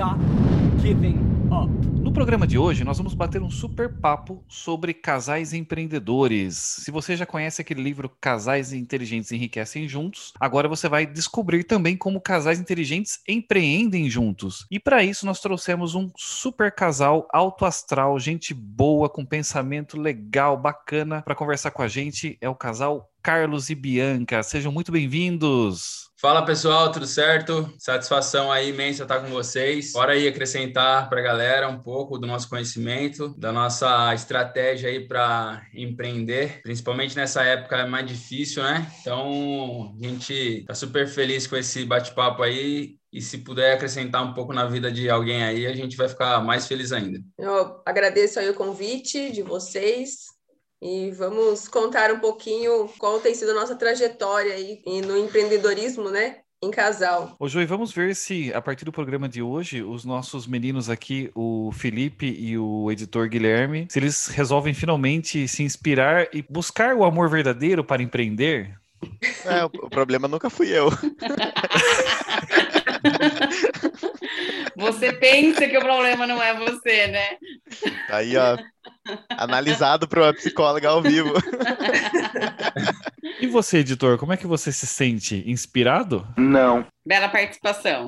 Stop giving up. No programa de hoje, nós vamos bater um super papo sobre casais empreendedores. Se você já conhece aquele livro Casais Inteligentes Enriquecem Juntos, agora você vai descobrir também como casais inteligentes empreendem juntos. E para isso, nós trouxemos um super casal alto astral, gente boa, com pensamento legal, bacana, para conversar com a gente. É o casal Carlos e Bianca. Sejam muito bem-vindos. Fala pessoal, tudo certo? Satisfação aí imensa estar com vocês. Bora aí acrescentar para a galera um pouco do nosso conhecimento, da nossa estratégia aí para empreender, principalmente nessa época é mais difícil, né? Então, a gente tá super feliz com esse bate-papo aí e se puder acrescentar um pouco na vida de alguém aí, a gente vai ficar mais feliz ainda. Eu agradeço aí o convite de vocês e vamos contar um pouquinho qual tem sido a nossa trajetória aí no empreendedorismo, né? Em casal. Ô, Joey, vamos ver se, a partir do programa de hoje, os nossos meninos aqui, o Felipe e o editor Guilherme, se eles resolvem finalmente se inspirar e buscar o amor verdadeiro para empreender. É, o problema nunca fui eu. Você pensa que o problema não é você, né? Tá aí, ó, analisado para uma psicóloga ao vivo. E você, editor, como é que você se sente? Inspirado? Não. Bela participação.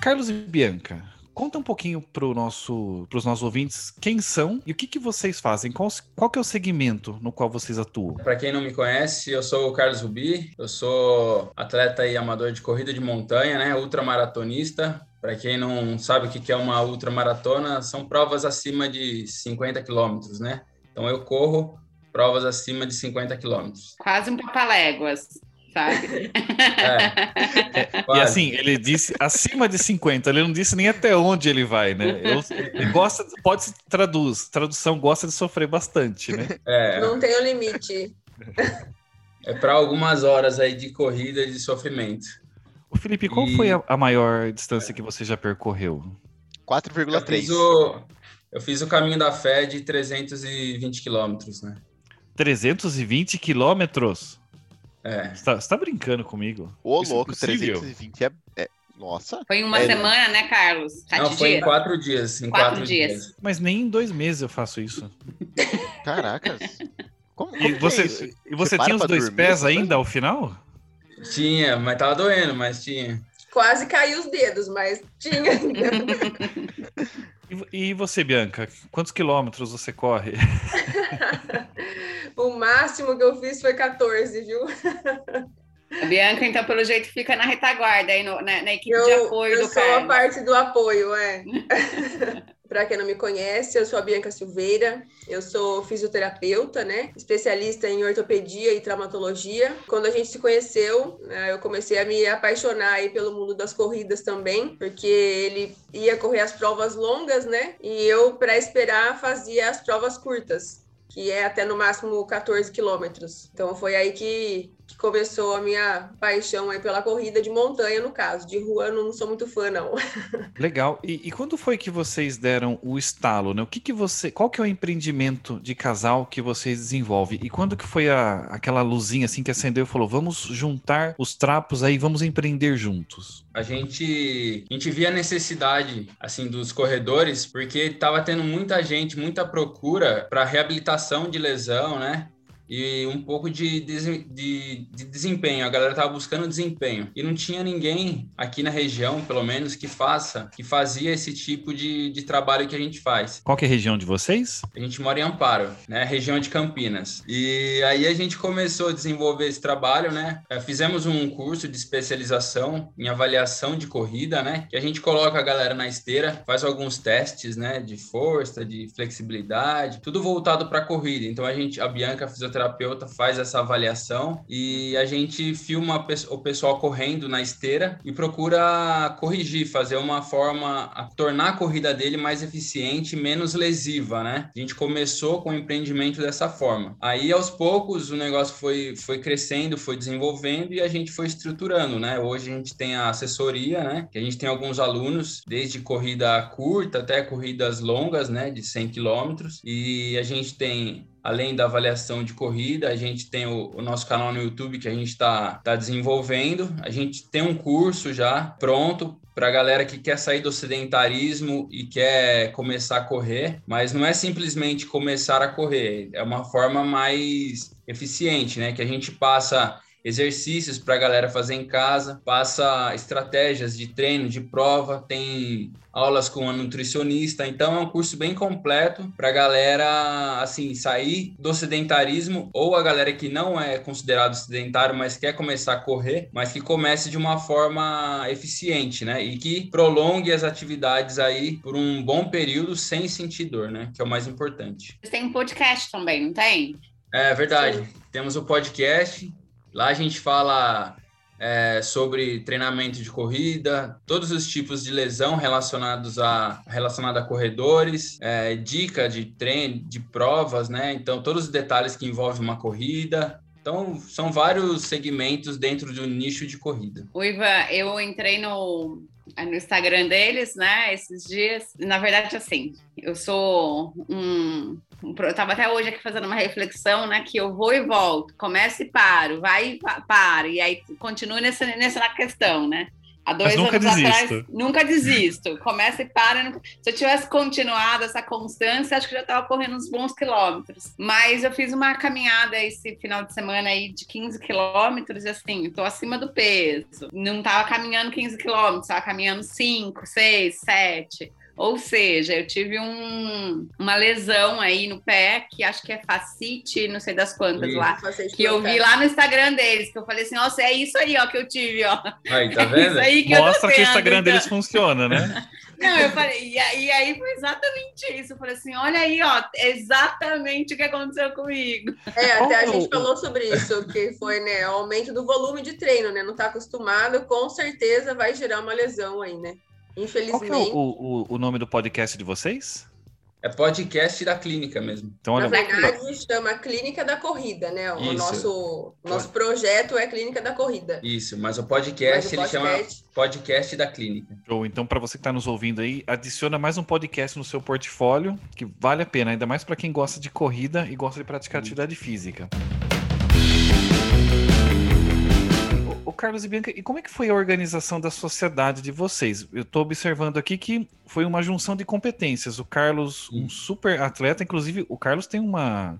Carlos e Bianca, conta um pouquinho para nosso, os nossos ouvintes quem são e o que, que vocês fazem. Qual, qual que é o segmento no qual vocês atuam? Para quem não me conhece, eu sou o Carlos Rubi, eu sou atleta e amador de corrida de montanha, né? Ultramaratonista. Para quem não sabe o que é uma ultramaratona, são provas acima de 50 quilômetros, né? Então eu corro provas acima de 50 quilômetros. Quase um papaléguas. Sabe? É. E assim, ele disse acima de 50, ele não disse nem até onde ele vai, né? Eu, ele gosta, pode se traduz, tradução gosta de sofrer bastante, né? É, Não tem o limite. é para algumas horas aí de corrida e de sofrimento. O Felipe, qual E- foi a, a maior distância que você já percorreu? Eu 4,3. fiz, o, eu fiz o caminho da fé de 320 quilômetros, né? 320 quilômetros? É. Você tá, você tá brincando comigo? Ô, Isso é louco, possível? 320 é, é- Nossa. Foi em uma É, semana, né, Carlos? Sete Não, foi em quatro dias. Em Quatro quatro, dias. dias. Mas nem em dois meses eu faço isso. Caracas. Como, como E que você, é isso? e você para tinha os dois dormir, pés ainda ao final? Tinha, mas tava doendo, mas tinha. Quase caiu os dedos, mas tinha. E, você, Bianca? Quantos quilômetros você corre? o máximo que eu fiz foi 14, viu? A Bianca, então, pelo jeito, fica na retaguarda aí no- na, na equipe Eu, de apoio eu do sou a parte do apoio, é. Para quem não me conhece, eu sou a Bianca Silveira, eu sou fisioterapeuta, né? Especialista em ortopedia e traumatologia. Quando a gente se conheceu, né, eu comecei a me apaixonar aí pelo mundo das corridas também, porque ele ia correr as provas longas, né? E eu, para esperar, fazia as provas curtas, que é até no máximo 14 quilômetros. Então foi aí que, que começou a minha paixão aí pela corrida de montanha, no caso. De rua eu não sou muito fã, não. Legal. E, e quando foi que vocês deram o estalo, né? O que que você, qual que é o empreendimento de casal que vocês desenvolvem? E quando que foi a, aquela luzinha assim que acendeu e falou, vamos juntar os trapos aí, vamos empreender juntos? A gente, a gente via a necessidade assim dos corredores, porque tava tendo muita gente, muita procura para reabilitação de lesão, né? E um pouco de, de, de, de desempenho. A galera tava buscando desempenho e não tinha ninguém aqui na região, pelo menos, que faça, que fazia esse tipo de, de trabalho que a gente faz. Qual que é a região de vocês? A gente mora em Amparo, né? Região de Campinas. E aí a gente começou a desenvolver esse trabalho, né? É, Fizemos um curso de especialização em avaliação de corrida, né? Que a gente coloca a galera na esteira, faz alguns testes, né? De força, de flexibilidade, tudo voltado para corrida. Então a gente, a Bianca, a fisioterapeuta, faz essa avaliação e a gente filma o pessoal correndo na esteira e procura corrigir, fazer uma forma a tornar a corrida dele mais eficiente, menos lesiva, né? A gente começou com o empreendimento dessa forma. Aí aos poucos o negócio foi foi crescendo, foi desenvolvendo e a gente foi estruturando, né? Hoje a gente tem a assessoria, né? Que a gente tem alguns alunos, desde corrida curta até corridas longas, né? De 100 quilômetros. E a gente tem além da avaliação de corrida, a gente tem o, o nosso canal no YouTube que a gente está tá desenvolvendo. A gente tem um curso já pronto para a galera que quer sair do sedentarismo e quer começar a correr, mas não é simplesmente começar a correr, é uma forma mais eficiente, né? Que a gente passa exercícios para a galera fazer em casa, passa estratégias de treino, de prova, tem aulas com a nutricionista, então é um curso bem completo para a galera assim sair do sedentarismo ou a galera que não é considerado sedentário, mas quer começar a correr, mas que comece de uma forma eficiente, né? E que prolongue as atividades aí por um bom período sem sentir dor, né? Que é o mais importante. Você tem um podcast também, não tem? É verdade. Temos o podcast, Lá a gente fala é, sobre treinamento de corrida, todos os tipos de lesão relacionados a relacionado a corredores, é, dica de treino, de provas, né? Então todos os detalhes que envolvem uma corrida. Então são vários segmentos dentro do nicho de corrida. O Ivan, eu entrei no no Instagram deles, né, esses dias. Na verdade, assim, eu sou um. Eu tava até hoje aqui fazendo uma reflexão, né, que eu vou e volto, começo e paro, vai e paro, e aí continuo nessa, nessa questão, né? Há dois anos desisto. atrás, nunca desisto. Começa e para. nunca- Se eu tivesse continuado essa constância, acho que já estava correndo uns bons quilômetros. Mas eu fiz uma caminhada esse final de semana aí de 15 quilômetros, e assim, estou acima do peso. Não estava caminhando 15 quilômetros, estava caminhando 5, 6, 7. Ou seja, eu tive um- uma lesão aí no pé, que acho que é facite, não sei das quantas Isso. lá. Que eu vi lá no Instagram deles, que eu falei assim, nossa, é isso aí, ó, que eu tive, ó. Aí, tá É vendo? isso aí que Mostra que o Instagram então. deles funciona, né? Não, eu falei, e, aí- e aí foi exatamente isso. Eu falei assim: olha aí, ó, exatamente o que aconteceu comigo. É, Qual até a é gente falou sobre isso, que foi né, o aumento do volume de treino, né? Não tá acostumado, com certeza vai gerar uma lesão aí, né? Qual que é Infelizmente. o, o, o nome do podcast de vocês? É podcast da clínica mesmo. Então, olha, Na verdade, chama Clínica da Corrida, né? O Isso. nosso, nosso projeto é Clínica da Corrida. Isso, mas o podcast, Mas o ele chama podcast- podcast da clínica. Show. Então, para você que está nos ouvindo aí, adiciona mais um podcast no seu portfólio, que vale a pena, ainda mais para quem gosta de corrida e gosta de praticar atividade física. O- O Carlos e Bianca, e como é que foi a organização da sociedade de vocês? Eu estou observando aqui que foi uma junção de competências. O Carlos, um super atleta, inclusive o Carlos tem uma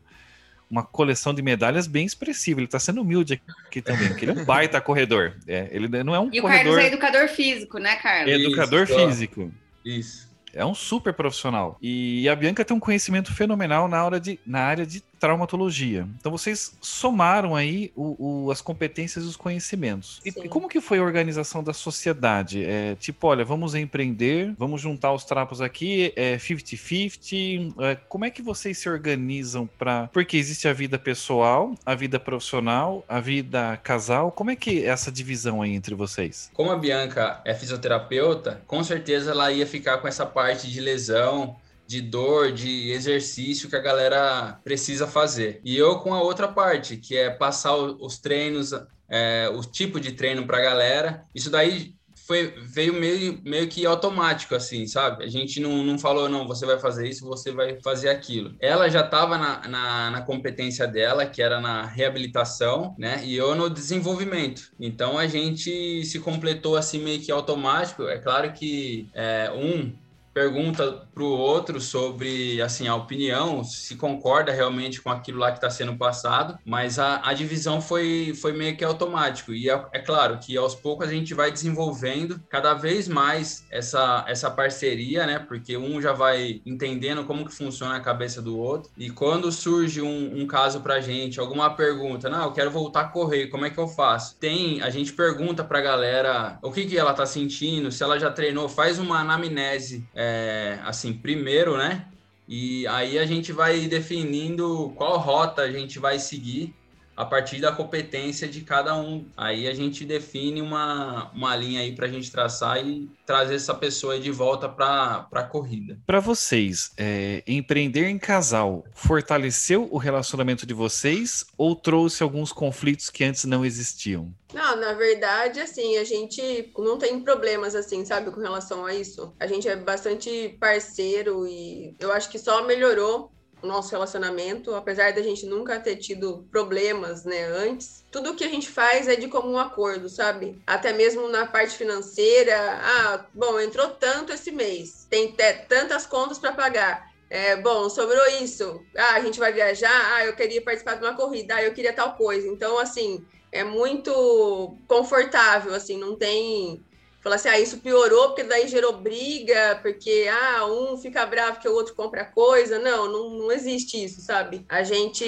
uma coleção de medalhas bem expressiva. Ele está sendo humilde aqui também, porque ele é um baita corredor. É, ele não é um E o corredor Carlos é educador físico, né, Carlos? educador Isso, físico. Isso. É um super profissional. E a Bianca tem um conhecimento fenomenal na, hora de, na área de traumatologia. Então vocês somaram aí o- o- as competências e os conhecimentos. E, e como que foi a organização da sociedade? É, tipo, olha, vamos empreender, vamos juntar os trapos aqui, é 50-50. é, como é que vocês se organizam para... Porque existe a vida pessoal, a vida profissional, a vida casal. Como é que é essa divisão aí entre vocês? Como a Bianca é fisioterapeuta, com certeza ela ia ficar com essa parte de lesão, de dor, de exercício que a galera precisa fazer. E eu com a outra parte, que é passar os treinos, é, o tipo de treino para a galera. Isso daí foi, veio meio, meio que automático, assim, sabe? A gente não, não falou, não, você vai fazer isso, você vai fazer aquilo. Ela já estava na, na, na competência dela, que era na reabilitação, né? E eu no desenvolvimento. Então a gente se completou assim meio que automático. É claro que é, um pergunta para o outro sobre assim a opinião, se concorda realmente com aquilo lá que está sendo passado, mas a, a, divisão foi, foi meio que automático. E é, é, claro que aos poucos a gente vai desenvolvendo cada vez mais essa, essa parceria, né? Porque um já vai entendendo como que funciona a cabeça do outro. E quando surge um, um caso para gente, alguma pergunta, não, eu quero voltar a correr, como é que eu faço? Tem, a gente pergunta para a galera o que, que ela está sentindo, se ela já treinou, faz uma anamnese. É, é, assim, primeiro, né? E aí a gente vai definindo qual rota a gente vai seguir a partir da competência de cada um. Aí a gente define uma, uma linha aí para a gente traçar e trazer essa pessoa de volta para a corrida. Para vocês, é, empreender em casal fortaleceu o relacionamento de vocês ou trouxe alguns conflitos que antes não existiam? Não, na verdade, assim, a gente não tem problemas, assim, sabe, com relação a isso. A gente é bastante parceiro e eu acho que só melhorou o nosso relacionamento, apesar da gente nunca ter tido problemas, né, antes. Tudo que a gente faz é de comum acordo, sabe? Até mesmo na parte financeira. Ah, bom, entrou tanto esse mês, tem tantas contas para pagar. É, bom, sobrou isso. Ah, a gente vai viajar. Ah, eu queria participar de uma corrida. Ah, eu queria tal coisa. Então, assim, é muito confortável, assim, não tem falar assim, ah, isso piorou porque daí gerou briga, porque ah, um fica bravo que o outro compra coisa. Não, não, não existe isso, sabe? A gente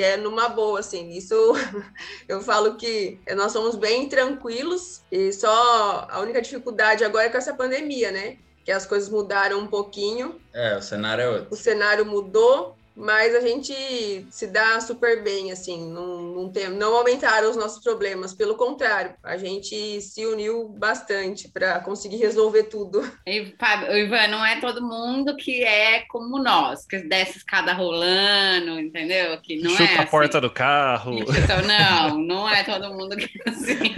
é numa boa, assim. Isso eu falo que nós somos bem tranquilos e só a única dificuldade agora é com essa pandemia, né? Que as coisas mudaram um pouquinho. É, o cenário é outro. O cenário mudou, mas a gente se dá super bem, assim, não, não, tem, não aumentaram os nossos problemas, pelo contrário, a gente se uniu bastante para conseguir resolver tudo. E, Fábio, Ivan, não é todo mundo que é como nós, que desce escada rolando, entendeu? Que não Chuta é a assim. porta do carro. Então, não, não é todo mundo que é assim.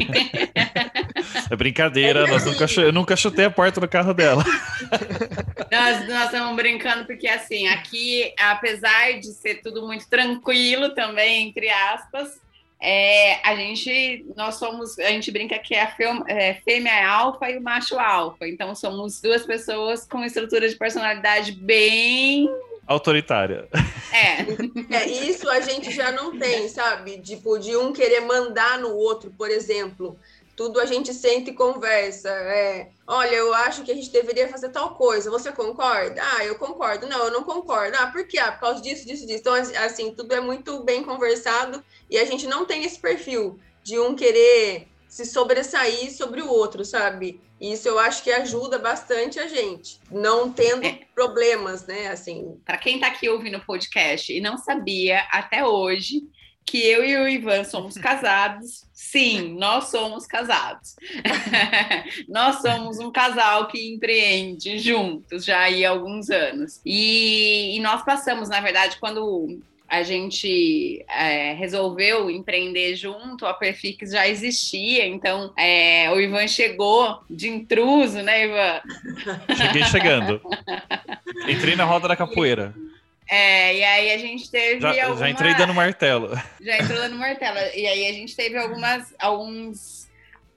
É brincadeira, é nós nunca, eu nunca chutei a porta do carro dela. Nós, nós estamos brincando porque, assim, aqui, apesar de ser tudo muito tranquilo também, entre aspas, é, a gente, nós somos, a gente brinca que é a é, fêmea é alfa e o macho alfa. Então, somos duas pessoas com estrutura de personalidade bem autoritária. É. é. Isso a gente já não tem, sabe? Tipo, de um querer mandar no outro, por exemplo tudo a gente sente e conversa. É, olha, eu acho que a gente deveria fazer tal coisa. Você concorda? Ah, eu concordo. Não, eu não concordo. Ah, por quê? Ah, por causa disso, disso, disso. Então, assim, tudo é muito bem conversado e a gente não tem esse perfil de um querer se sobressair sobre o outro, sabe? Isso eu acho que ajuda bastante a gente, não tendo é. problemas, né? Assim. Para quem está aqui ouvindo o podcast e não sabia até hoje, que eu e o Ivan somos casados. Sim, nós somos casados. nós somos um casal que empreende juntos já há alguns anos. E, e nós passamos, na verdade, quando a gente é, resolveu empreender junto, a Perfix já existia, então é, o Ivan chegou de intruso, né, Ivan? Cheguei chegando. Entrei na roda da capoeira. É, e aí a gente teve. Já, alguma... já entrei dando martelo. Já entrou dando martelo. E aí a gente teve algumas, alguns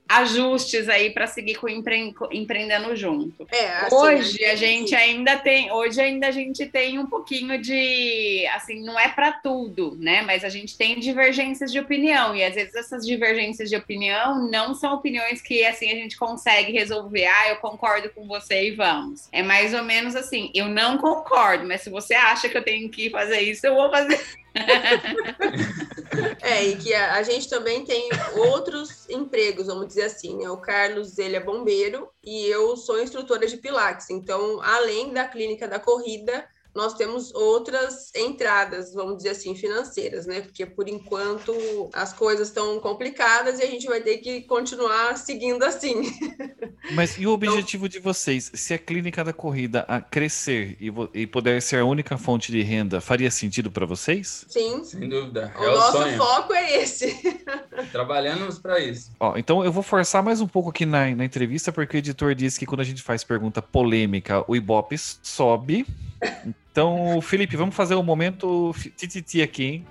ajustes aí para seguir com empre... empreendendo junto. É, assim, hoje a gente ainda tem, hoje ainda a gente tem um pouquinho de, assim, não é para tudo, né? Mas a gente tem divergências de opinião e às vezes essas divergências de opinião não são opiniões que assim a gente consegue resolver. Ah, eu concordo com você e vamos. É mais ou menos assim, eu não concordo, mas se você acha que eu tenho que fazer isso, eu vou fazer. é, e que a, a, gente também tem outros empregos, vamos dizer assim, né? O Carlos, ele é bombeiro e eu sou instrutora de Pilates. Então, além da clínica da corrida, nós temos outras entradas, vamos dizer assim, financeiras, né? Porque por enquanto as coisas estão complicadas e a gente vai ter que continuar seguindo assim. Mas e o objetivo então, de vocês? Se a clínica da corrida a crescer e, e puder ser a única fonte de renda, faria sentido para vocês? Sim. Sem dúvida. O é nosso o foco é esse. Trabalhamos para isso. Ó, então eu vou forçar mais um pouco aqui na, na entrevista, porque o editor disse que quando a gente faz pergunta polêmica, o Ibope sobe. Então, Felipe, vamos fazer o um momento tititi aqui, hein?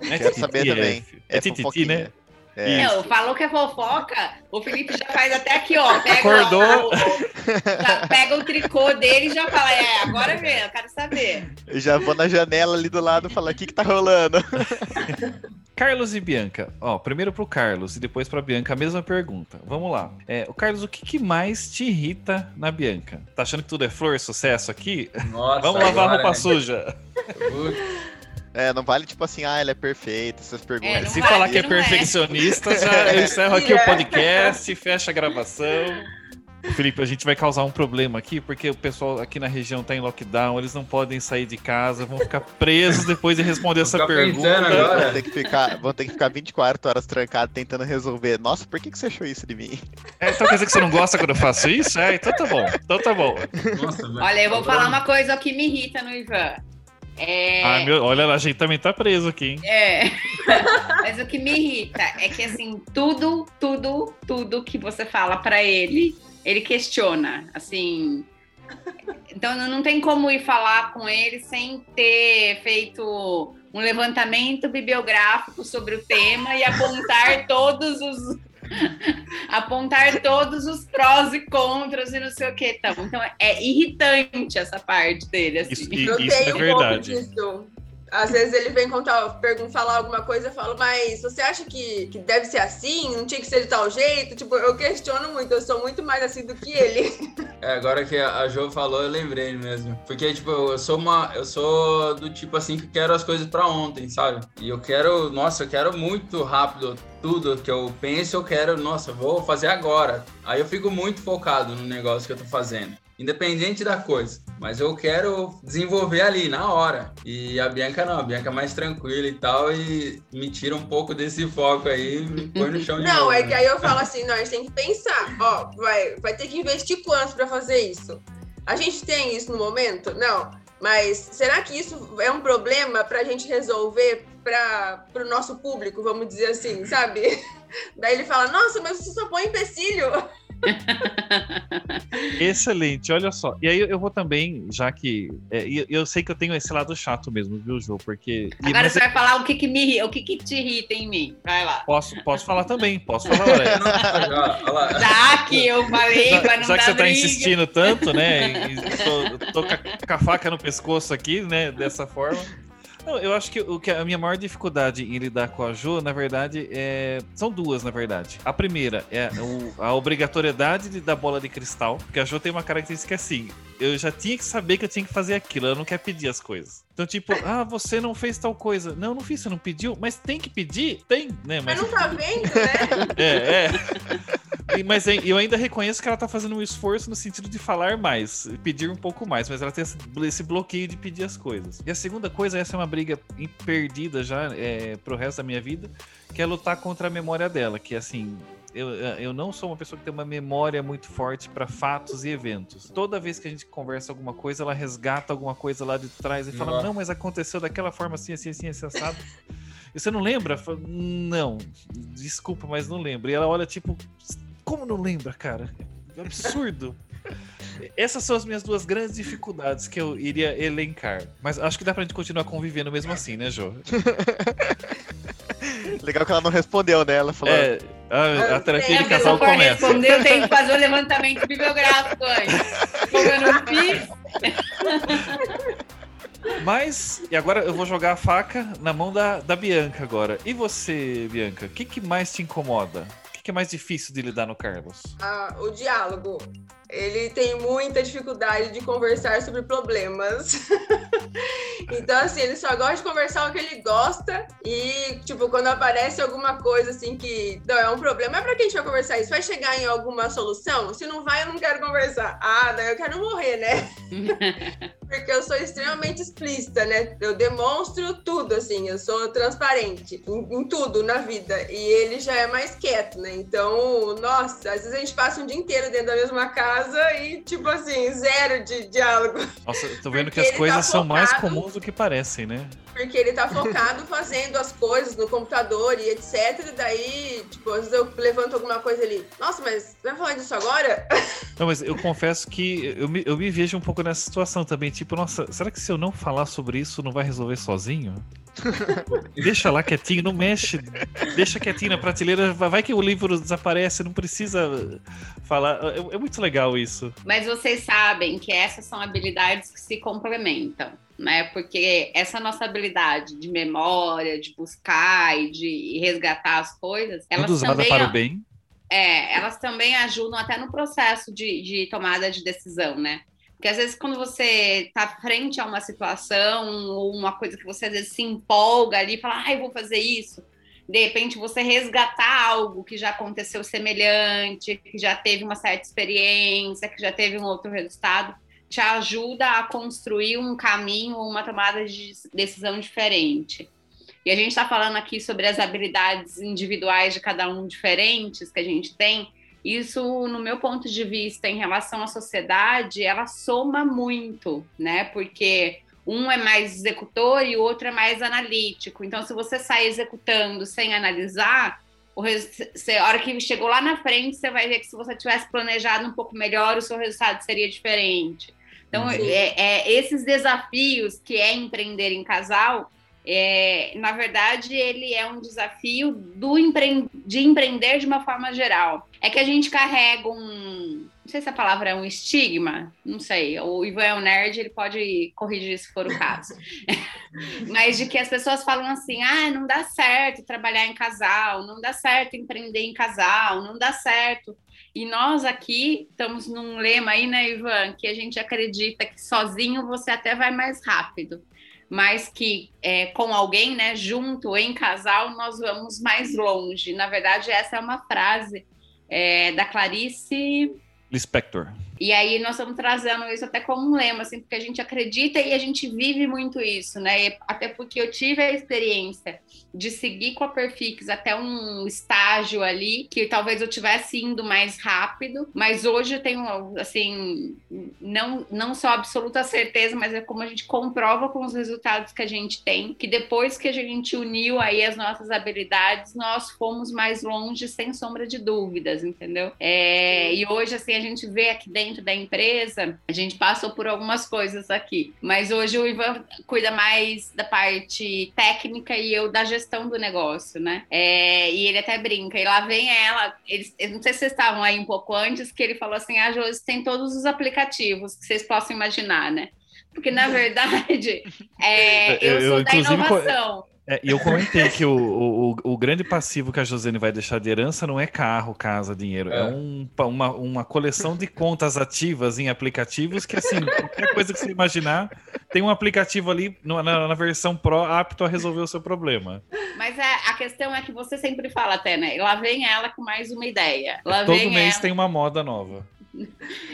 É Quero saber também. É, é tititi, né? É. Não, falou que é fofoca, o Felipe já faz até aqui, ó. Pega Acordou. o- já pega o tricô dele e já fala, é, agora vem, eu quero saber. Eu já vou na janela ali do lado e falar, o que que tá rolando? Carlos e Bianca. Ó, primeiro pro Carlos e depois pra Bianca a mesma pergunta. Vamos lá. É, o Carlos, o que, que mais te irrita na Bianca? Tá achando que tudo é flor, sucesso aqui? Nossa, Vamos lavar a agora, roupa né? suja. É, não vale tipo assim, ah, ela é perfeita, essas É, perguntas. não Se vai, falar que é é. perfeccionista, já eu encerro aqui o É. podcast, fecha a gravação. Felipe, a gente vai causar um problema aqui, porque o pessoal aqui na região tá em lockdown, eles não podem sair de casa, vão ficar presos depois de responder essa pergunta. agora. Vão ter, que ficar, vão ter que ficar 24 horas trancados tentando resolver. Nossa, por que, que você achou isso de mim? É, então quer dizer que você não gosta quando eu faço isso? É, então tá bom. Então tá bom. Nossa. Olha, eu vou Tá falar bom. uma coisa que me irrita no Ivan. É, Ah, meu, olha a gente também tá preso aqui, hein? é. Mas o que me irrita é que assim, tudo, tudo, tudo que você fala pra ele, ele questiona, assim. Então não tem como ir falar com ele sem ter feito um levantamento bibliográfico sobre o tema e apontar todos os apontar todos os prós e contras e não sei o que. Então, então é irritante essa parte dele, assim. Isso, Eu isso é tenho um verdade. pouco disso. Às vezes ele vem contar, pergunta, falar alguma coisa, eu falo, mas você acha que, que deve ser assim? Não tinha que ser de tal jeito? Tipo, eu questiono muito, eu sou muito mais assim do que ele. É, agora que a Jo falou, eu lembrei mesmo. Porque, tipo, eu sou uma. Eu sou do tipo assim que quero as coisas pra ontem, sabe? E eu quero, nossa, eu quero muito rápido tudo que eu penso, eu quero, nossa, vou fazer agora. Aí eu fico muito focado no negócio que eu tô fazendo. Independente da coisa. Mas eu quero desenvolver ali, na hora. E a Bianca não, a Bianca é mais tranquila e tal, e me tira um pouco desse foco aí me põe no chão de Não, novo. é né? que aí eu falo assim, não, a gente tem que pensar, ó, vai, vai ter que investir quanto pra fazer isso? A gente tem isso no momento? Não. Mas será que isso é um problema pra gente resolver para o nosso público, vamos dizer assim, sabe? Daí ele fala, nossa, mas você só põe empecilho. Excelente, olha só. E aí eu vou também, já que. é, eu sei que eu tenho esse lado chato mesmo, viu, Jô? Porque. Agora mas você vai falar o que, que me o que, que te irrita em mim. Vai lá. posso, posso falar também, posso falar, olha. Já que eu falei, pra Já, não já que você tá briga. insistindo tanto, né? e tô, tô com, a, com a faca no pescoço aqui, né? Dessa forma. Não, eu acho que, o que a minha maior dificuldade em lidar com a Jo, na verdade, é... são duas, na verdade. A primeira é o- a obrigatoriedade de, da bola de cristal, porque a Jo tem uma característica assim. Eu já tinha que saber que eu tinha que fazer aquilo, ela não quer pedir as coisas. Então, tipo, ah, você não fez tal coisa. Não, não fiz, você não pediu, mas tem que pedir? Tem, né? Mas Mas não tá vendo, né? é, é. E- Mas eu ainda reconheço que ela tá fazendo um esforço no sentido de falar mais, pedir um pouco mais, mas ela tem esse, bloqueio de pedir as coisas. E a segunda coisa, essa é uma briga perdida já é, pro resto da minha vida, que é lutar contra a memória dela, que assim. Eu, eu não sou uma pessoa que tem uma memória muito forte para fatos e eventos. Toda vez que a gente conversa alguma coisa, ela resgata alguma coisa lá de trás e fala: Nossa. Não, mas aconteceu daquela forma assim, assim, assim, assim, assado. E você não lembra? Fala, Não, desculpa, mas não lembro. E ela olha tipo, como não lembra, cara? É absurdo. Essas são as minhas duas grandes dificuldades que eu iria elencar. Mas acho que dá pra gente continuar convivendo mesmo assim, né, Jô? Legal que ela não respondeu, né? Ela falou. É, a, a terapia É, de casal começa. responder, eu tenho que fazer o levantamento bibliográfico antes. Como eu não fiz, Mas, e agora eu vou jogar a faca na mão da, da Bianca agora. E você, Bianca, o que, que mais te incomoda? O que, que é mais difícil de lidar no Carlos? Ah, o diálogo. Ele tem muita dificuldade de conversar sobre problemas. então, assim, ele só gosta de conversar o que ele gosta. E, tipo, quando aparece alguma coisa assim que não é um problema, é pra que a gente vai conversar isso? Vai chegar em alguma solução? Se não vai, eu não quero conversar. Ah, daí eu quero morrer, né? Porque eu sou extremamente explícita, né? Eu demonstro tudo, assim, eu sou transparente em, em tudo na vida. E ele já é mais quieto, né? Então, nossa, às vezes a gente passa um dia inteiro dentro da mesma casa e, tipo assim, zero de diálogo. Nossa, tô vendo que as coisas tá são mais comuns do que parecem, né? Porque ele tá focado fazendo as coisas no computador e etc. E daí, tipo, às vezes eu levanto alguma coisa ali. Nossa, mas vai falar disso agora? Não, mas eu confesso que eu me, eu me vejo um pouco nessa situação também. Tipo, nossa, será que se eu não falar sobre isso não vai resolver sozinho? deixa lá quietinho, não mexe, deixa quietinho na prateleira, vai que o livro desaparece, não precisa falar. É, é muito legal isso. Mas vocês sabem que essas são habilidades que se complementam né? Porque essa nossa habilidade de memória, de buscar e de resgatar as coisas, elas Tudo também para o bem. É, elas também ajudam até no processo de, de tomada de decisão, né? Porque às vezes quando você está frente a uma situação ou uma coisa que você às vezes se empolga ali, fala, ai, vou fazer isso. De repente você resgatar algo que já aconteceu semelhante, que já teve uma certa experiência, que já teve um outro resultado te ajuda a construir um caminho, uma tomada de decisão diferente. E a gente está falando aqui sobre as habilidades individuais de cada um diferentes que a gente tem. Isso, no meu ponto de vista, em relação à sociedade, ela soma muito, né? Porque um é mais executor e o outro é mais analítico. Então, se você sai executando sem analisar, o você, a hora que chegou lá na frente, você vai ver que se você tivesse planejado um pouco melhor, o seu resultado seria diferente. Então, é, é, esses desafios que é empreender em casal, é, na verdade, ele é um desafio do empre... de empreender de uma forma geral. É que a gente carrega um. Não sei se a palavra é um estigma, não sei. O Ivan é um nerd, ele pode corrigir se for o caso. Mas de que as pessoas falam assim: ah, não dá certo trabalhar em casal, não dá certo empreender em casal, não dá certo. E nós aqui estamos num lema aí, né, Ivan, que a gente acredita que sozinho você até vai mais rápido, mas que é, com alguém, né, junto, em casal, nós vamos mais longe. Na verdade, essa é uma frase é, da Clarice Lispector. E aí nós estamos trazendo isso até como um lema, assim, porque a gente acredita e a gente vive muito isso, né? E até porque eu tive a experiência de seguir com a Perfix até um estágio ali que talvez eu tivesse indo mais rápido, mas hoje eu tenho assim, não não só absoluta certeza, mas é como a gente comprova com os resultados que a gente tem, que depois que a gente uniu aí as nossas habilidades, nós fomos mais longe sem sombra de dúvidas, entendeu? É, e hoje assim a gente vê aqui dentro da empresa, a gente passou por algumas coisas aqui. Mas hoje o Ivan cuida mais da parte técnica e eu da gestão do negócio, né? É, e ele até brinca, e lá vem ela. Eles, não sei se vocês estavam aí um pouco antes, que ele falou assim: ah, Josi, tem todos os aplicativos que vocês possam imaginar, né? Porque, na verdade, é, eu, eu, sou eu, da inovação. É, e eu comentei que o, o, o, grande passivo que a Josiane vai deixar de herança não é carro, casa, dinheiro. É, é um, uma, uma coleção de contas ativas em aplicativos que, assim, qualquer coisa que você imaginar, tem um aplicativo ali na, na, versão Pro apto a resolver o seu problema. Mas é, a questão é que você sempre fala até, né? Lá vem ela com mais uma ideia. Lá Todo mês ela... tem uma moda nova.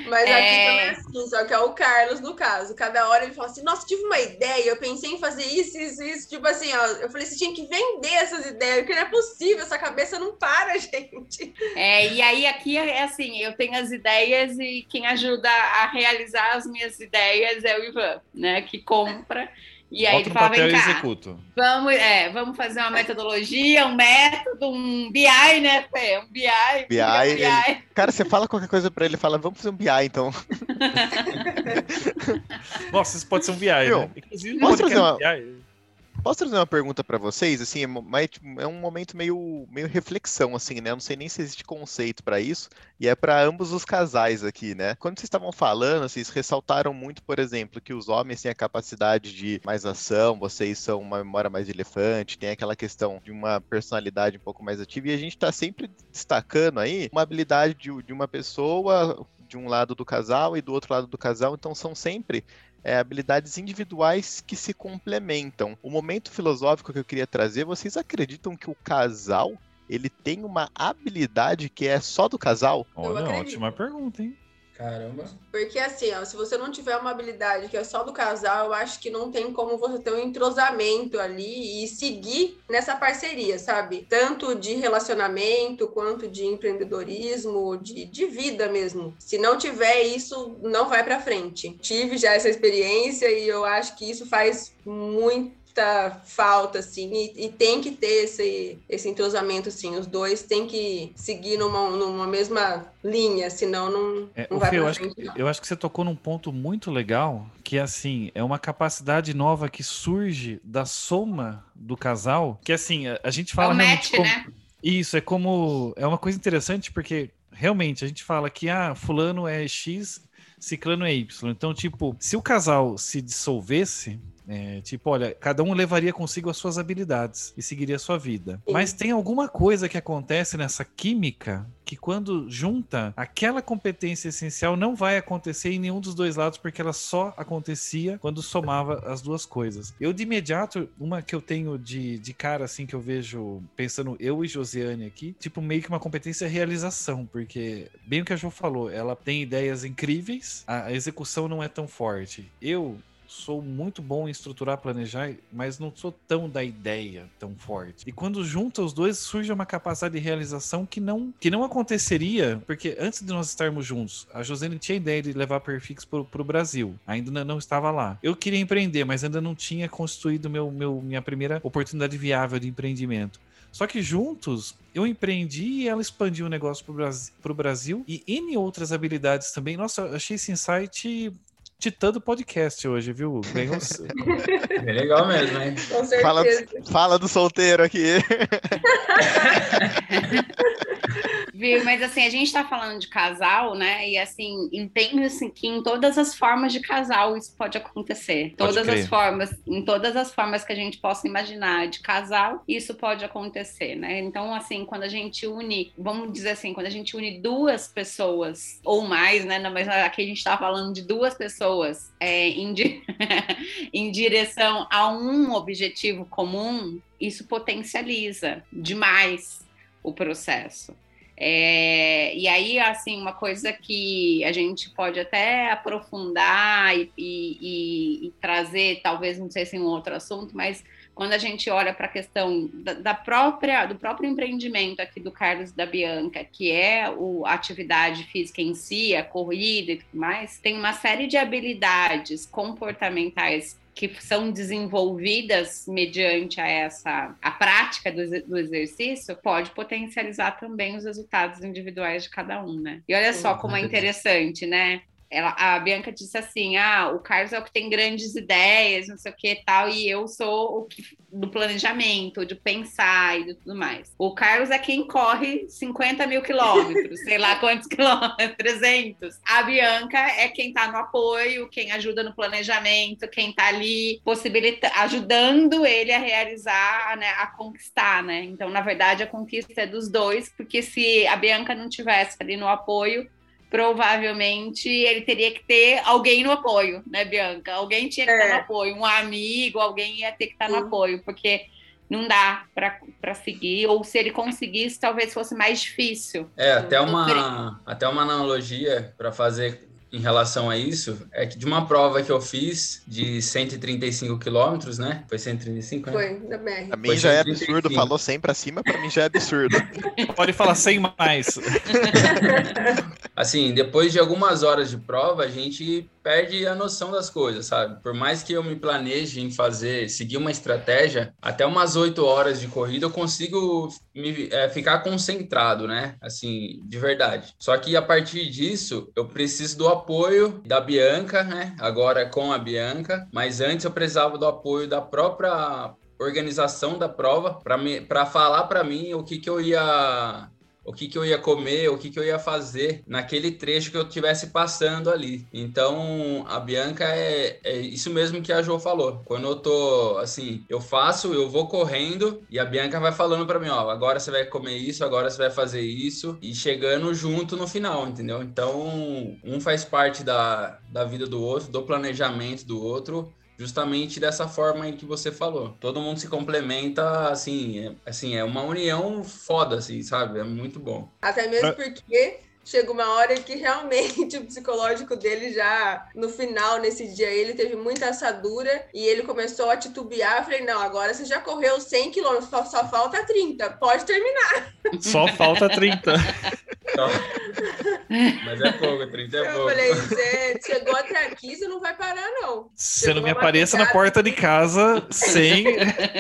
Mas aqui é... também é assim, só que é o Carlos no caso. Cada hora ele fala assim: Nossa, tive uma ideia, eu pensei em fazer isso, isso, isso. Tipo assim, ó, eu falei: Você tinha que vender essas ideias, porque não é possível, essa cabeça não para, gente. É, e aí aqui é assim: eu tenho as ideias e quem ajuda a realizar as minhas ideias é o Ivan, né, que compra. E aí Bota ele falava, vem cá, executo. Vamos, é, vamos fazer uma metodologia, um método, um BI, né, Fê? Um BI. BI, um BI. Ele... Cara, você fala qualquer coisa para ele, fala, vamos fazer um BI, então. Nossa, isso pode ser um BI, Meu, né? Inclusive, posso fazer uma... BI. Posso trazer uma pergunta para vocês? Assim, é, tipo, é um momento meio, meio reflexão, assim, né? Eu não sei nem se existe conceito para isso, e é para ambos os casais aqui, né? Quando vocês estavam falando, vocês ressaltaram muito, por exemplo, que os homens têm a capacidade de mais ação, vocês são uma memória mais elefante, tem aquela questão de uma personalidade um pouco mais ativa, e a gente está sempre destacando aí uma habilidade de, de uma pessoa de um lado do casal e do outro lado do casal, então são sempre é, habilidades individuais que se complementam. O momento filosófico que eu queria trazer, vocês acreditam que o casal ele tem uma habilidade que é só do casal? Olha, ótima pergunta, hein? Caramba. Porque assim, ó, se você não tiver uma habilidade que é só do casal, eu acho que não tem como você ter um entrosamento ali e seguir nessa parceria, sabe? Tanto de relacionamento quanto de empreendedorismo, de, de vida mesmo. Se não tiver isso, não vai para frente. Tive já essa experiência e eu acho que isso faz muito muita falta, assim, e, e, tem que ter esse, esse entrosamento, assim. Os dois têm que seguir numa, numa mesma linha, senão não, É, não vai Fê, eu, acho que, frente. eu acho que você tocou num ponto muito legal, que assim, é uma capacidade nova que surge da soma do casal, que assim, a, a gente É fala match, como- né? Isso, é como. É uma coisa interessante porque realmente a gente fala que ah, fulano é X, ciclano é Y. Então, tipo, se o casal se dissolvesse. É, tipo, olha, cada um levaria consigo as suas habilidades e seguiria a sua vida. Sim. Mas tem alguma coisa que acontece nessa química que quando junta, aquela competência essencial não vai acontecer em nenhum dos dois lados, porque ela só acontecia quando somava as duas coisas. Eu, de imediato, uma que eu tenho de, de cara, assim, que eu vejo, pensando eu e Josiane aqui, tipo, meio que uma competência realização, porque, bem o que a Jo falou, ela tem ideias incríveis, a execução não é tão forte. Eu sou muito bom em estruturar, planejar, mas não sou tão da ideia tão forte. E quando junta os dois, surge uma capacidade de realização que não, que não aconteceria, porque antes de nós estarmos juntos, a Josiane tinha a ideia de levar a Perfix pro, pro Brasil. Ainda não- estava lá. Eu queria empreender, mas ainda não tinha constituído meu, meu, minha primeira oportunidade viável de empreendimento. Só que juntos, eu empreendi e ela expandiu o negócio pro Brasil, pro Brasil e N outras habilidades também. Nossa, achei esse insight titã do podcast hoje, viu? Ganhou, É legal mesmo, hein? Com Fala, certeza. fala do solteiro aqui. Viu? Mas assim, a gente tá falando de casal, né? E assim, entendo assim, que em todas as formas de casal isso pode acontecer. Pode todas crer. as formas, em todas as formas que a gente possa imaginar de casal, isso pode acontecer, né? Então, assim, quando a gente une, vamos dizer assim, quando a gente une duas pessoas ou mais, né? Mas aqui a gente tá falando de duas pessoas é, em, di- em direção a um objetivo comum, isso potencializa demais o processo. É, e aí, assim, uma coisa que a gente pode até aprofundar e, e- e- trazer, talvez não sei se em um outro assunto, mas quando a gente olha para a questão da, da própria do próprio empreendimento aqui do Carlos e da Bianca, que é o, a atividade física em si, a corrida e tudo mais, tem uma série de habilidades comportamentais que são desenvolvidas mediante a essa a prática do, do exercício pode potencializar também os resultados individuais de cada um, né? E olha só como é interessante, né? Ela, a Bianca disse assim: ah, o Carlos é o que tem grandes ideias, não sei o que tal, e eu sou o que do planejamento, de pensar e tudo mais. O Carlos é quem corre 50 mil quilômetros, sei lá quantos quilômetros, 300. A Bianca é quem tá no apoio, quem ajuda no planejamento, quem tá ali possibilita, ajudando ele a realizar, né, a conquistar, né? Então, na verdade, a conquista é dos dois, porque se a Bianca não tivesse ali no apoio, provavelmente ele teria que ter alguém no apoio, né, Bianca? Alguém tinha que É. estar no apoio, um amigo, alguém ia ter que estar no Sim. apoio, porque não dá para seguir, ou se ele conseguisse, talvez fosse mais difícil. É, até uma, até uma analogia para fazer em relação a isso, é que de uma prova que eu fiz de 135 quilômetros, né? Foi 135, né? Foi, da BR. Pra mim Foi já é 135. absurdo, falou 100 pra cima, pra mim já é absurdo. Pode falar sem mais. Assim, depois de algumas horas de prova, a gente perde a noção das coisas, sabe? Por mais que eu me planeje em fazer, seguir uma estratégia, até umas oito horas de corrida eu consigo me, é, ficar concentrado, né? Assim, de verdade. Só que a partir disso, eu preciso do apoio da Bianca, né? Agora com a Bianca, mas antes eu precisava do apoio da própria organização da prova para falar para mim o que, que eu ia o que, que eu ia comer, o que, que eu ia fazer naquele trecho que eu estivesse passando ali. Então, a Bianca é, é isso mesmo que a Jo falou. Quando eu tô assim, eu faço, eu vou correndo e a Bianca vai falando para mim, ó, agora você vai comer isso, agora você vai fazer isso e chegando junto no final, entendeu? Então, um faz parte da, da vida do outro, do planejamento do outro justamente dessa forma aí que você falou. Todo mundo se complementa, assim, é, assim, é uma união foda, assim, sabe? É muito bom. Até mesmo porque chega uma hora que realmente o psicológico dele já, no final, nesse dia, ele teve muita assadura e ele começou a titubear. Eu falei, não, agora você já correu 100 quilômetros, só, só falta 30, pode terminar. Só falta 30. Então, mas é pouco, 30 é Eu pouco. falei, "Zé, chegou até aqui, você não vai parar, não. Você não me apareça na porta de casa sem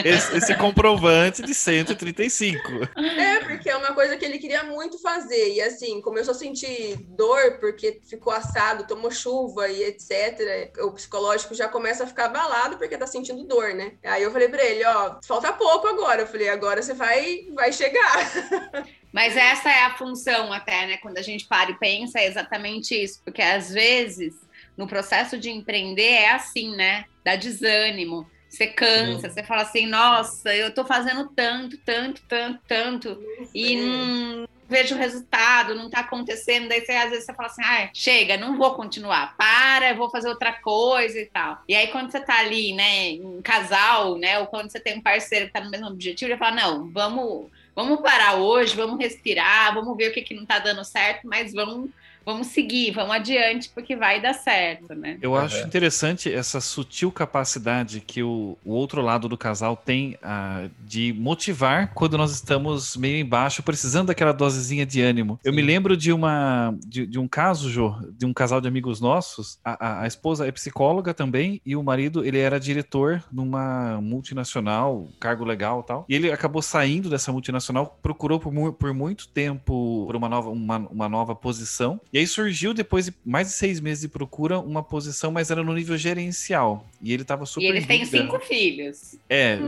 esse, esse comprovante de 135. É, porque é uma coisa que ele queria muito fazer. E assim, começou a sentir dor porque ficou assado, tomou chuva e etc. O psicológico já começa a ficar abalado porque tá sentindo dor, né? Aí eu falei pra ele, ó, falta pouco agora. Eu falei, agora você vai, vai chegar. Mas essa é a função até, né? Quando a gente para e pensa, é exatamente isso. Porque às vezes, no processo de empreender, é assim, né? Dá desânimo. Você cansa, você fala assim, nossa, eu tô fazendo tanto, tanto, tanto, tanto, e não vejo resultado, não tá acontecendo. Daí você, às vezes você fala assim, ah, chega, não vou continuar, para, vou fazer outra coisa e tal. E aí, quando você tá ali, né, em casal, né, ou quando você tem um parceiro que tá no mesmo objetivo, ele fala, não, vamos vamos parar hoje, vamos respirar, vamos ver o que, que não tá dando certo, mas vamos, vamos seguir, vamos adiante, porque vai dar certo, né? Eu acho Uhum. interessante essa sutil capacidade que o, o outro lado do casal tem ah, de motivar quando nós estamos meio embaixo, precisando daquela dosezinha de ânimo. Eu Sim. me lembro de uma de, de um caso, Jô, de um casal de amigos nossos. A, a- a esposa é psicóloga também e o marido ele era diretor numa multinacional, cargo legal e tal. E ele acabou saindo dessa multinacional, procurou por, por muito tempo por uma nova, uma, uma nova posição. E aí surgiu, depois de mais de seis meses de procura, uma posição, mas era no nível gerencial. E ele tava super. e eles em têm dúvida. cinco filhos. É,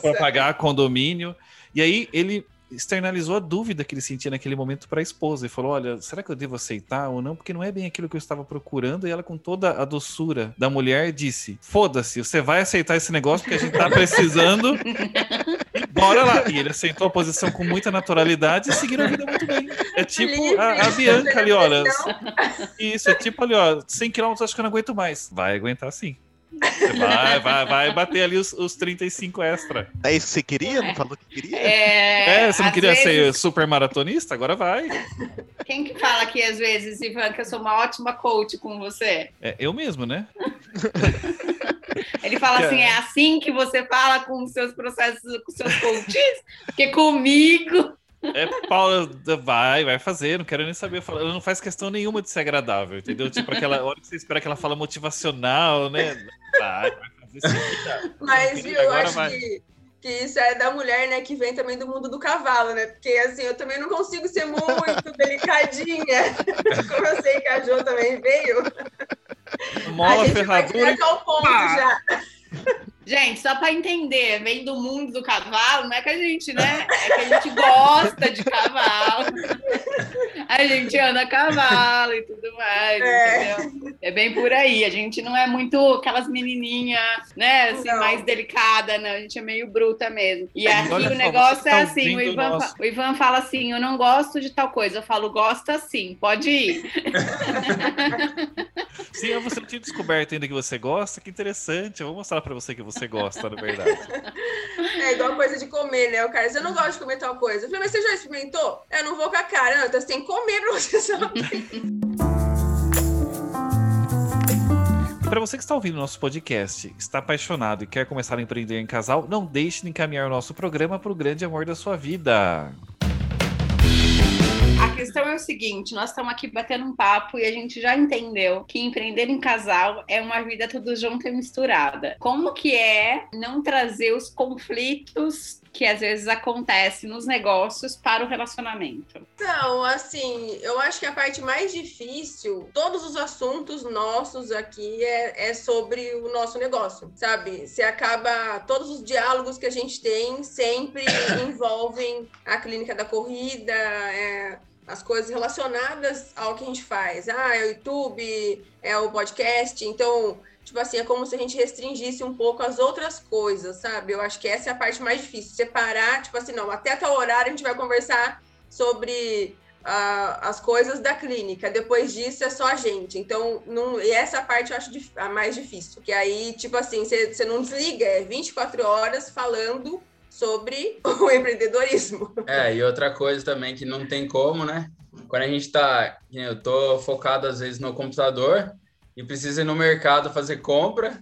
pra pagar condomínio. E aí ele externalizou a dúvida que ele sentia naquele momento para a esposa e falou: Olha, será que eu devo aceitar ou não? Porque não é bem aquilo que eu estava procurando. E ela, com toda a doçura da mulher, disse: Foda-se, você vai aceitar esse negócio porque a gente tá precisando. Bora lá. E ele aceitou a posição com muita naturalidade e seguiram a vida muito bem. É tipo a, a Bianca ali, olha. Isso, é tipo ali, ó, 100 km acho que eu não aguento mais. Vai aguentar sim. Vai, vai, vai bater ali os, os 35 extra. É isso que você queria? Não falou que queria? É, É, você não queria ser vezes, super maratonista? Agora vai. Quem que fala aqui às vezes, Ivan, que eu sou uma ótima coach com você? É, eu mesmo, né? Ele fala assim: é- assim que você fala com os seus processos, com os seus coaches? Porque comigo. É, Paula, vai, vai fazer, não quero nem saber. Ela não faz questão nenhuma de ser agradável, entendeu? Tipo, aquela hora que você espera que ela fala motivacional, né? Vai, vai fazer isso. cara. Mas, viu, eu acho vai. que, que isso é da mulher, né, que vem também do mundo do cavalo, né? Porque, assim, eu também não consigo ser muito delicadinha. Como eu sei que a Jo também veio, Mola, a gente vai ferradura ao ponto pá! já. Gente, só para entender, vem do mundo do cavalo, não é que a gente, né? É que a gente gosta de cavalo. A gente anda a cavalo e tudo mais, É. entendeu? É bem por aí. A gente não é muito aquelas menininhas, né? Assim, Não. mais delicada, né? A gente é meio bruta mesmo. E aqui olha o negócio é tá assim: o Ivan, o Ivan fala assim: eu não gosto de tal coisa. Eu falo, gosta sim, pode ir. Sim, você não tinha descoberto ainda que você gosta, que interessante. Eu vou mostrar pra você que você gosta, na verdade. É igual coisa de comer, né? O cara, você não gosta de comer tal coisa. Eu falei, mas você já experimentou? Eu não vou com a cara. Não, então você tem que comer pra você saber. Para você que está ouvindo nosso podcast, está apaixonado e quer começar a empreender em casal, não deixe de encaminhar o nosso programa para o grande amor da sua vida. A questão é o seguinte: nós estamos aqui batendo um papo e a gente já entendeu que empreender em casal é uma vida tudo junto e misturada. Como que é não trazer os conflitos que às vezes acontecem nos negócios para o relacionamento? Então, assim, eu acho que a parte mais difícil, todos os assuntos nossos aqui é, é sobre o nosso negócio, sabe? Se acaba, todos os diálogos que a gente tem sempre envolvem a clínica da corrida, é, as coisas relacionadas ao que a gente faz. Ah, é o YouTube, é o podcast, então tipo assim, é como se a gente restringisse um pouco as outras coisas, sabe? Eu acho que essa é a parte mais difícil, separar, tipo assim, não, até tal horário a gente vai conversar sobre ah, as coisas da clínica, depois disso é só a gente. Então, não, e essa parte eu acho a mais difícil, que aí, tipo assim, você não desliga, é 24 horas falando sobre o empreendedorismo. É, e outra coisa também que não tem como, né? Quando a gente tá, eu tô focado às vezes no computador e precisa ir no mercado fazer compra,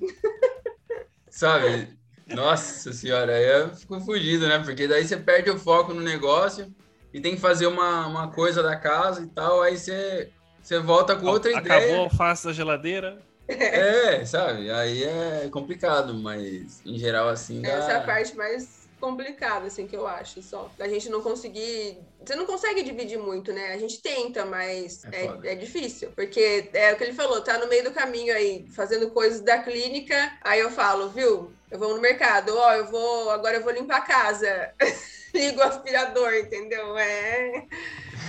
sabe? Nossa senhora, aí eu fico fugido, né? Porque daí você perde o foco no negócio e tem que fazer uma, uma coisa da casa e tal, aí você, você volta com outra Acabou ideia. a alface da geladeira. É, sabe? Aí é complicado, mas em geral assim. Dá... Essa é a parte mais complicada, assim, que eu acho, só. Da gente não conseguir. Você não consegue dividir muito, né? A gente tenta, mas É é, é difícil. Porque é o que ele falou, tá no meio do caminho aí, fazendo coisas da clínica. Aí eu falo, viu? Eu vou no mercado, ó, eu vou. Agora eu vou limpar a casa. Ligo o aspirador, entendeu? É.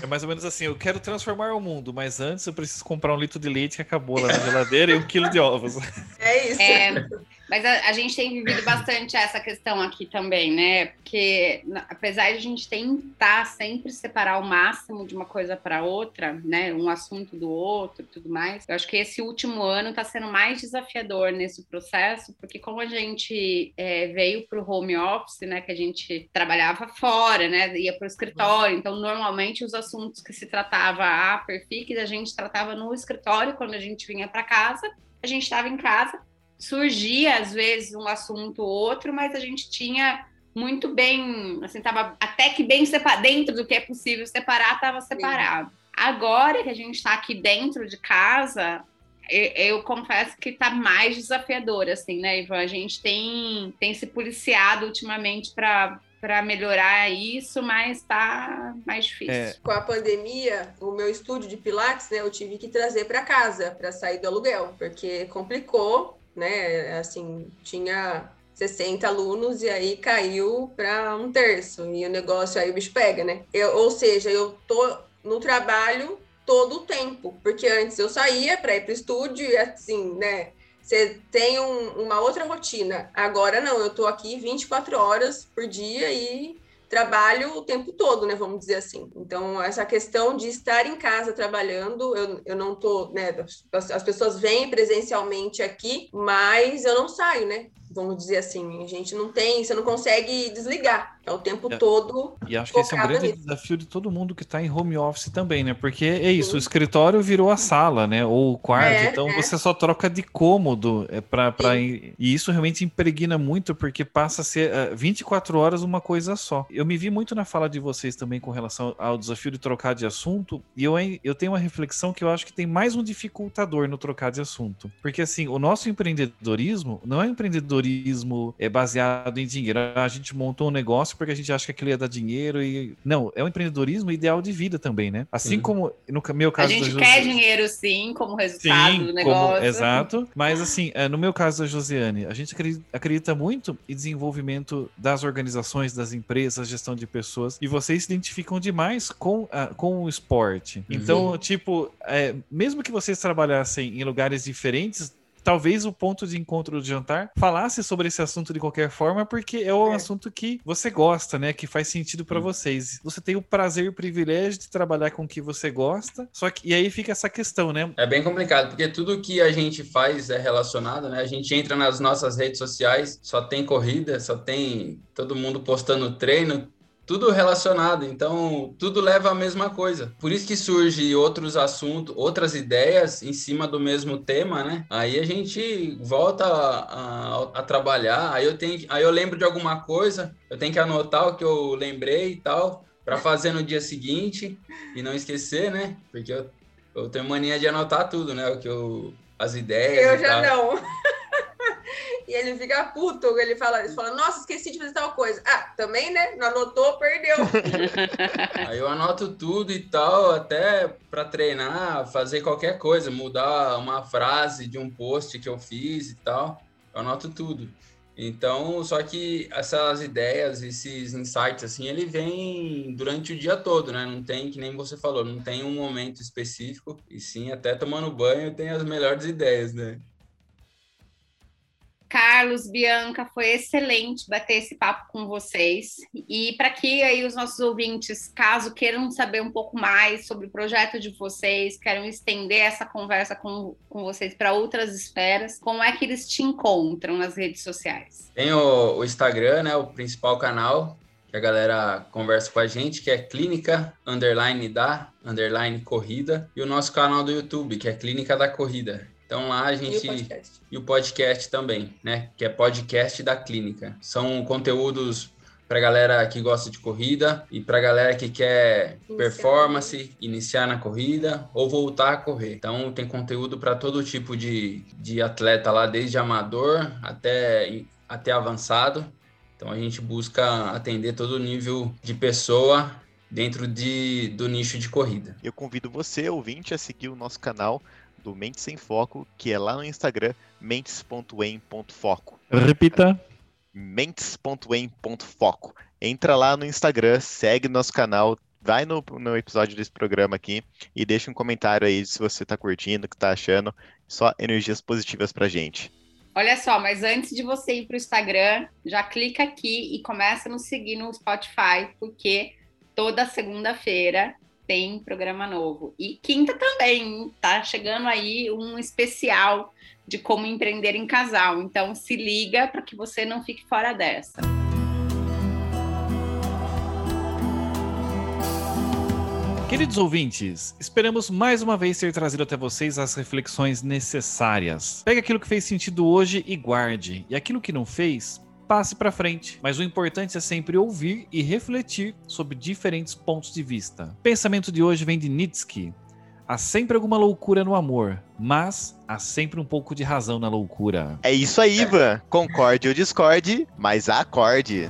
É mais ou menos assim, eu quero transformar o mundo, mas antes eu preciso comprar um litro de leite que acabou lá na geladeira e um quilo de ovos. É isso. É, mas a, a gente tem vivido bastante essa questão aqui também, né? Porque apesar de a gente tentar sempre separar o máximo de uma coisa para outra, né? Um assunto do outro tudo mais, eu acho que esse último ano está sendo mais desafiador nesse processo, porque como a gente é, veio para o home office, né? Que a gente trabalhava fora, né? Ia para o escritório, então normalmente os assuntos que se tratava a Perfix, a gente tratava no escritório quando a gente vinha para casa. A gente estava em casa, surgia às vezes um assunto ou outro, mas a gente tinha muito bem, assim, tava até que bem separado, dentro do que é possível separar, estava separado. Agora que a gente está aqui dentro de casa, eu, eu confesso que está mais desafiador, assim, né, Ivan? A gente tem, tem se policiado ultimamente para para melhorar isso, mas tá mais difícil. É. Com a pandemia, o meu estúdio de Pilates, né, eu tive que trazer para casa para sair do aluguel, porque complicou, né? Assim, tinha 60 alunos e aí caiu para um terço e o negócio aí o bicho pega, né? Eu, ou seja, eu tô no trabalho todo o tempo, porque antes eu saía para ir para o estúdio e assim, né? Você tem um- uma outra rotina. Agora não, eu tô aqui 24 horas por dia e trabalho o tempo todo, né? Vamos dizer assim. Então, essa questão de estar em casa trabalhando, eu, eu não tô, né? As, as pessoas vêm presencialmente aqui, mas eu não saio, né? Vamos dizer assim, a gente não tem, você não consegue desligar. É o tempo É. todo. E acho que esse é um grande nisso. desafio de todo mundo que está em home office também, né? Porque é isso, Sim. o escritório virou a sala, né? Ou o quarto, É, então é. você só troca de cômodo é para e isso realmente impregna muito porque passa a ser ah, 24 horas uma coisa só. Eu me vi muito na fala de vocês também com relação ao desafio de trocar de assunto, e eu, eu tenho uma reflexão que eu acho que tem mais um dificultador no trocar de assunto. Porque assim, o nosso empreendedorismo não é um empreendedorismo é baseado em dinheiro. Ah, A gente montou um negócio porque a gente acha que aquilo ia dar dinheiro e não, é um empreendedorismo ideal de vida também, né? Assim Sim. como no meu A caso gente da quer dinheiro, sim, como resultado Sim, do como- negócio. exato. Mas assim, eh, no meu caso da Josiane, a gente acredi- acredita muito em desenvolvimento das organizações, das empresas, gestão de pessoas, e vocês se identificam demais com, a- com o esporte. Então, tipo, eh, mesmo que vocês trabalhassem em lugares diferentes, talvez o ponto de encontro do jantar falasse sobre esse assunto de qualquer forma, porque é um É. assunto que você gosta, né? Que faz sentido pra Hum. vocês. Você tem o prazer e o privilégio de trabalhar com o que você gosta, só que e aí fica essa questão, né? É bem complicado, porque tudo que a gente faz é relacionado, né? A gente entra nas nossas redes sociais, só tem corrida, só tem todo mundo postando treino, tudo relacionado, então tudo leva a mesma coisa. Por isso que surge outros assuntos, outras ideias em cima do mesmo tema, né? Aí a gente volta a, a- a trabalhar, aí eu tenho, aí eu lembro de alguma coisa, eu tenho que anotar o que eu lembrei e tal, para fazer no dia seguinte e não esquecer, né? Porque eu eu tenho mania de anotar tudo, né? O que eu. As ideias. Eu já tal. não. E ele fica puto, ele fala, ele fala, nossa, esqueci de fazer tal coisa. Ah, também, né? Não anotou, perdeu. Aí eu anoto tudo e tal, até para treinar, fazer qualquer coisa, mudar uma frase de um post que eu fiz e tal. Eu anoto tudo. Então, só que essas ideias, esses insights, assim, ele vem durante o dia todo, né? Não tem, que nem você falou, não tem um momento específico, e sim, até tomando banho tem as melhores ideias, né? Carlos, Bianca, foi excelente bater esse papo com vocês. E para que aí os nossos ouvintes, caso queiram saber um pouco mais sobre o projeto de vocês, queiram estender essa conversa com, com vocês para outras esferas, como é que eles te encontram nas redes sociais? Tem o, o Instagram, né? O principal canal que a galera conversa com a gente, que é Clínica Underline da Underline Corrida, e o nosso canal do YouTube, que é Clínica da Corrida. Então lá a E o gente. podcast. E o podcast também, né? Que é podcast da clínica. São conteúdos para galera que gosta de corrida e para galera que quer Iniciar. performance, iniciar na corrida ou voltar a correr. Então tem conteúdo para todo tipo de, de atleta lá, desde amador até, até avançado. Então a gente busca atender todo nível de pessoa dentro de, do nicho de corrida. Eu convido você, ouvinte, a seguir o nosso canal do Mentes Sem Foco, que é lá no Instagram, mentes.em.foco. Repita. mentes.em.foco. Entra lá no Instagram, segue nosso canal, vai no, no episódio desse programa aqui e deixa um comentário aí se você tá curtindo, o que tá achando. Só energias positivas pra gente. Olha só, mas antes de você ir para o Instagram, já clica aqui e começa a nos seguir no Spotify, porque toda segunda-feira tem programa novo. E quinta também, tá chegando aí um especial de como empreender em casal. Então se liga para que você não fique fora dessa. Queridos ouvintes, esperamos mais uma vez ter trazido até vocês as reflexões necessárias. Pegue aquilo que fez sentido hoje e guarde, e aquilo que não fez, passe para frente. Mas o importante é sempre ouvir e refletir sobre diferentes pontos de vista. O pensamento de hoje vem de Nietzsche. Há sempre alguma loucura no amor, mas há sempre um pouco de razão na loucura. É isso aí, Ivan. Concorde ou discorde, mas acorde.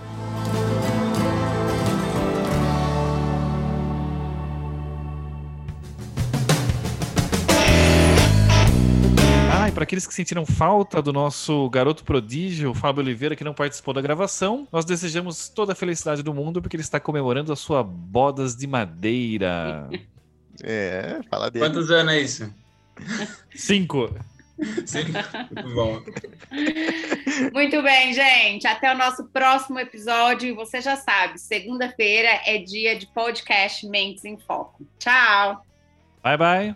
Para aqueles que sentiram falta do nosso garoto prodígio, Fábio Oliveira, que não participou da gravação, nós desejamos toda a felicidade do mundo porque ele está comemorando a sua bodas de madeira. É, fala dele. Quantos anos é isso? Cinco. Sim, muito bom. Muito bem, gente. Até o nosso próximo episódio. E você já sabe, segunda-feira é dia de podcast Mentes em Foco. Tchau! Bye, bye.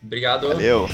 Obrigado. Valeu.